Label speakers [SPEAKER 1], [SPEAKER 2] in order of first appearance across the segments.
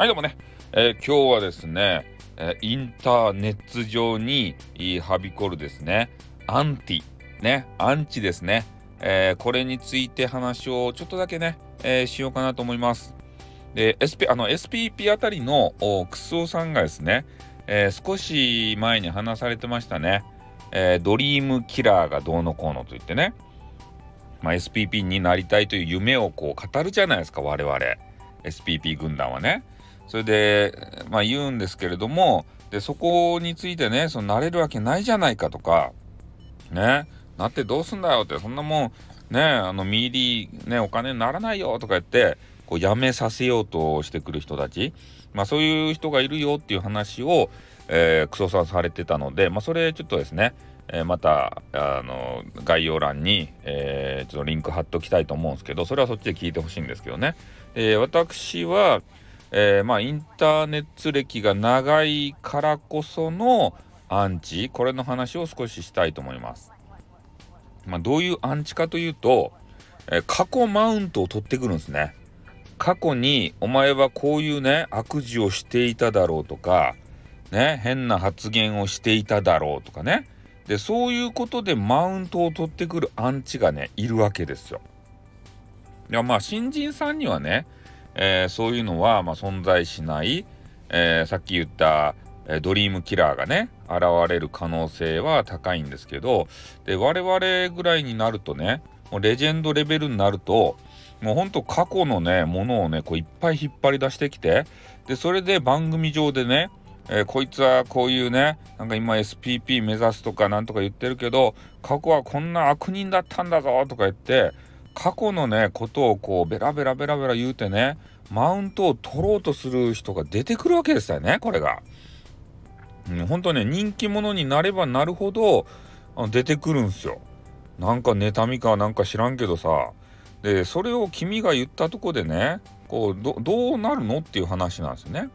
[SPEAKER 1] はい、どうもね、えー、今日はですね、え、インターネット上にはびこるですね、アンティ、ね、アンチですね、えー、これについて話をちょっとだけね、えしようかなと思います。で、SP、あの、SPP あたりのクスオさんがですね、え少し前に話されてましたね、えドリームキラーがどうのこうのと言ってね、まあ、SPP になりたいという夢をこう語るじゃないですか、我々。SPP 軍団はね。それで、まあ、言うんですけれどもでそこについてねそのなれるわけないじゃないかとかねなってどうすんだよってそんなもんねあのミリねお金にならないよとか言ってこうやめさせようとしてくる人たちまあそういう人がいるよっていう話を、えー、クソさんされてたのでまあそれちょっとですねえ、またあの概要欄に、えー、ちょっとリンク貼っておきたいと思うんですけどそれはそっちで聞いてほしいんですけどね、えー、私は、えー、まあインターネット歴が長いからこそのアンチこれの話を少ししたいと思います。まあ、どういうアンチかというと、えー、過去マウントを取ってくるんですね。過去にお前はこういうね悪事をしていただろうとかね変な発言をしていただろうとかねでそういうことでマウントを取ってくるアンチがねいるわけですよ。いやまあ新人さんにはねえー、そういうのは、ま、存在しない、えー、さっき言った、え、ドリームキラーがね現れる可能性は高いんですけどで我々ぐらいになるとねもうレジェンドレベルになるともうほんと過去のねものをねこういっぱい引っ張り出してきてでそれで番組上でねえー、こいつはこういうねなんか今 SPP 目指すとかなんとか言ってるけど過去はこんな悪人だったんだぞとか言って過去のねことをこうベラベラベラベラ言うてねマウントを取ろうとする人が出てくるわけですよねこれが。うん、本当ね人気者になればなるほど出てくるんすよ。なんか妬みかなんか知らんけどさでそれを君が言ったとこでねこうどうなるのっていう話なんですよね。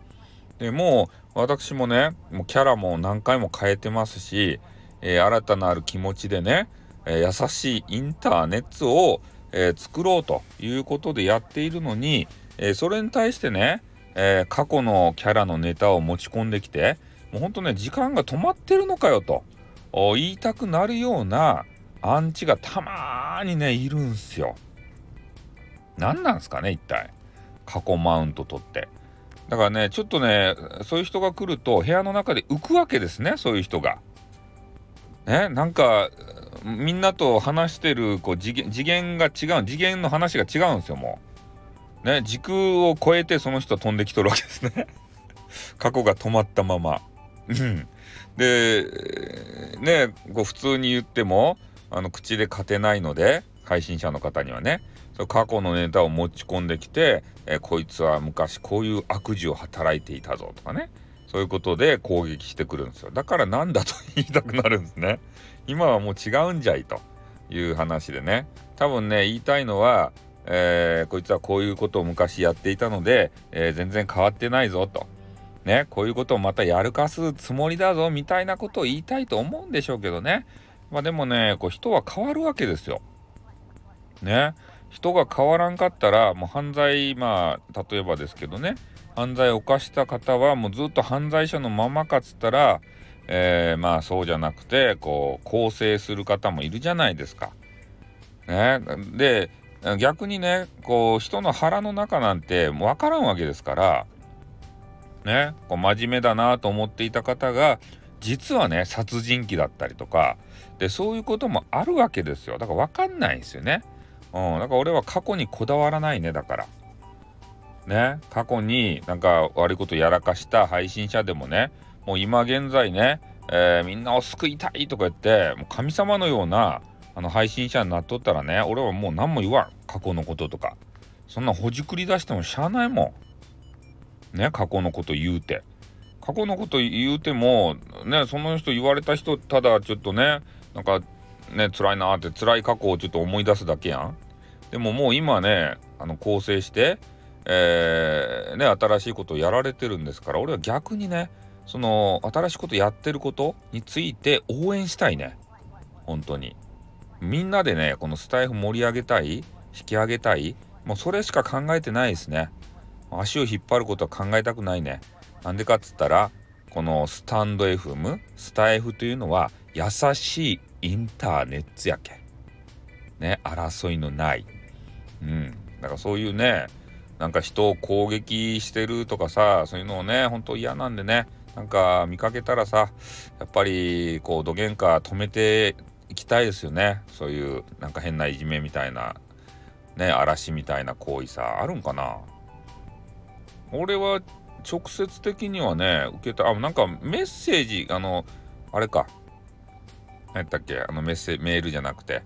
[SPEAKER 1] でもう私もねもうキャラも何回も変えてますし、えー、新たなる気持ちでね、えー、優しいインターネットをえ、作ろうということでやっているのに、え、それに対してね、え、過去のキャラのネタを持ち込んできてもうほんとね時間が止まってるのかよと言いたくなるようなアンチがたまーにねいるんすよ。何なんすかね一体過去マウント取って。だからねちょっとねそういう人が来ると部屋の中で浮くわけですねそういう人が。ねなんかみんなと話してるこう次元が違う次元の話が違うんですよもう。ね時空を超えてその人は飛んできとるわけですね 過去が止まったまま。でねこう普通に言ってもあの口で勝てないので配信者の方にはねそ過去のネタを持ち込んできて、えこいつは昔こういう悪事を働いていたぞとかねそういうことで攻撃してくるんですよ。だからなんだと言いたくなるんですね。今はもう違うんじゃいという話でね。多分ね言いたいのは、えー、こいつはこういうことを昔やっていたので、えー、全然変わってないぞと。ねこういうことをまたやるかすつもりだぞみたいなことを言いたいと思うんでしょうけどね。まあでもねこう人は変わるわけですよ。ね人が変わらんかったらもう犯罪まあ例えばですけどね。犯罪を犯した方はもうずっと犯罪者のままかっつったら、えー、まあそうじゃなくてこう更生する方もいるじゃないですか。ね、で逆にねこう人の腹の中なんて分からんわけですからねこう真面目だなと思っていた方が実はね殺人鬼だったりとかでそういうこともあるわけですよだから分かんないんですよね。うん、だから俺は過去にこだわらないねだから。ね過去になんか悪いことやらかした配信者でもねもう今現在ね、えー、みんなを救いたいとか言ってもう神様のようなあの配信者になっとったらね俺はもう何も言わん。過去のこととか。そんなほじくり出してもしゃあないもん。ね過去のこと言うて。過去のこと言うてもねその人言われた人ただちょっとねなんかね辛いなって辛い過去をちょっと思い出すだけやん。でももう今ねあの構成してえー、ね、新しいことをやられてるんですから俺は逆にねその新しいことやってることについて応援したいね。本当に。みんなでねこのスタイフ盛り上げたい引き上げたいもうそれしか考えてないですね。足を引っ張ることは考えたくないね。なんでかっつったらこのスタンド FM スタイフというのは優しいインターネットやけ。ね争いのない。うん。だからそういうねなんか人を攻撃してるとかさそういうのをね本当嫌なんでねなんか見かけたらさやっぱりこうどげんか止めていきたいですよね。そういうなんか変ないじめみたいなね嵐みたいな行為さあるんかな？俺は直接的にはね受けたあなんかメッセージあのあれか。何やったっけ？あのメッセメールじゃなくて、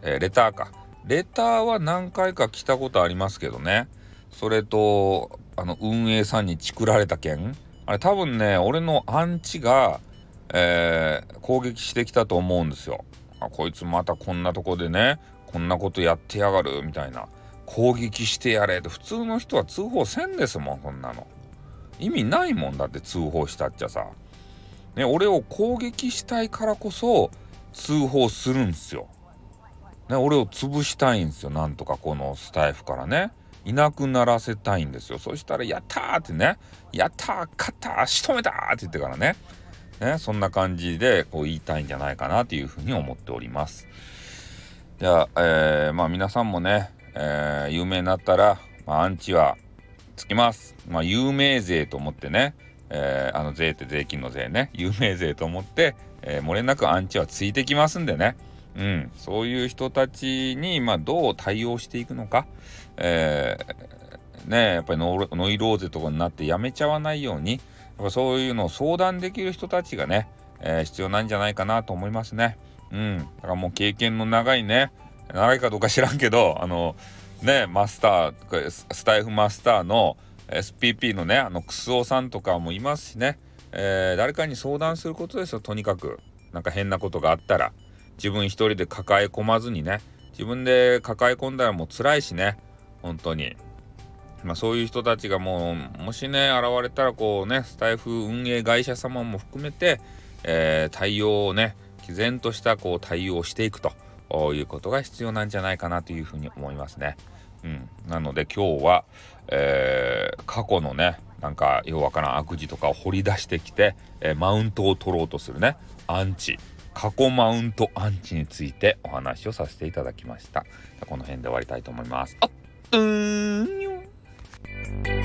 [SPEAKER 1] えー、レターか。レターは何回か来たことありますけどね。それとあの運営さんにチクられた件。あれ多分ね俺のアンチが、えー、攻撃してきたと思うんですよ。あこいつまたこんなとこでねこんなことやってやがるみたいな。攻撃してやれって。普通の人は通報せんですもんこんなの。意味ないもんだって通報したっちゃさ。ね俺を攻撃したいからこそ通報するんすよ。ね俺を潰したいんですよなんとかこのスタイフからね。いなくならせたいんですよ。そしたら「やった!」ってね「やった勝った仕留めた!」って言ってからね。ねそんな感じでこう言いたいんじゃないかなというふうに思っております。じゃあ、えー、まあ皆さんもね、えー、有名になったら、まあ、アンチはつきます。まあ有名税と思ってねえー、あの税って税金の税ね。有名税と思って、えー、漏れなくアンチはついてきますんでね。うん、そういう人たちに、まあ、どう対応していくのか、えー、ねやっぱりノイローゼとかになってやめちゃわないようにやっぱそういうのを相談できる人たちがね、えー、必要なんじゃないかなと思いますね。うん、だからもう経験の長いね長いかどうか知らんけどあのねマスタースタイフマスターの SPP のねあのクスオさんとかもいますしね、えー、誰かに相談することですよとにかく。なんか変なことがあったら。自分一人で抱え込まずにね自分で抱え込んだらもう辛いしね本当に。まあそういう人たちがもうもしね現れたらこうねスタイフ運営会社様も含めて、えー、対応をね毅然としたこう対応をしていくということが必要なんじゃないかなというふうに思いますね。うん、なので今日は、えー、過去のねなんかようわからん悪事とかを掘り出してきて、えー、マウントを取ろうとするねアンチ。過去マウントアンチについてお話をさせていただきました。この辺で終わりたいと思います。あっうーん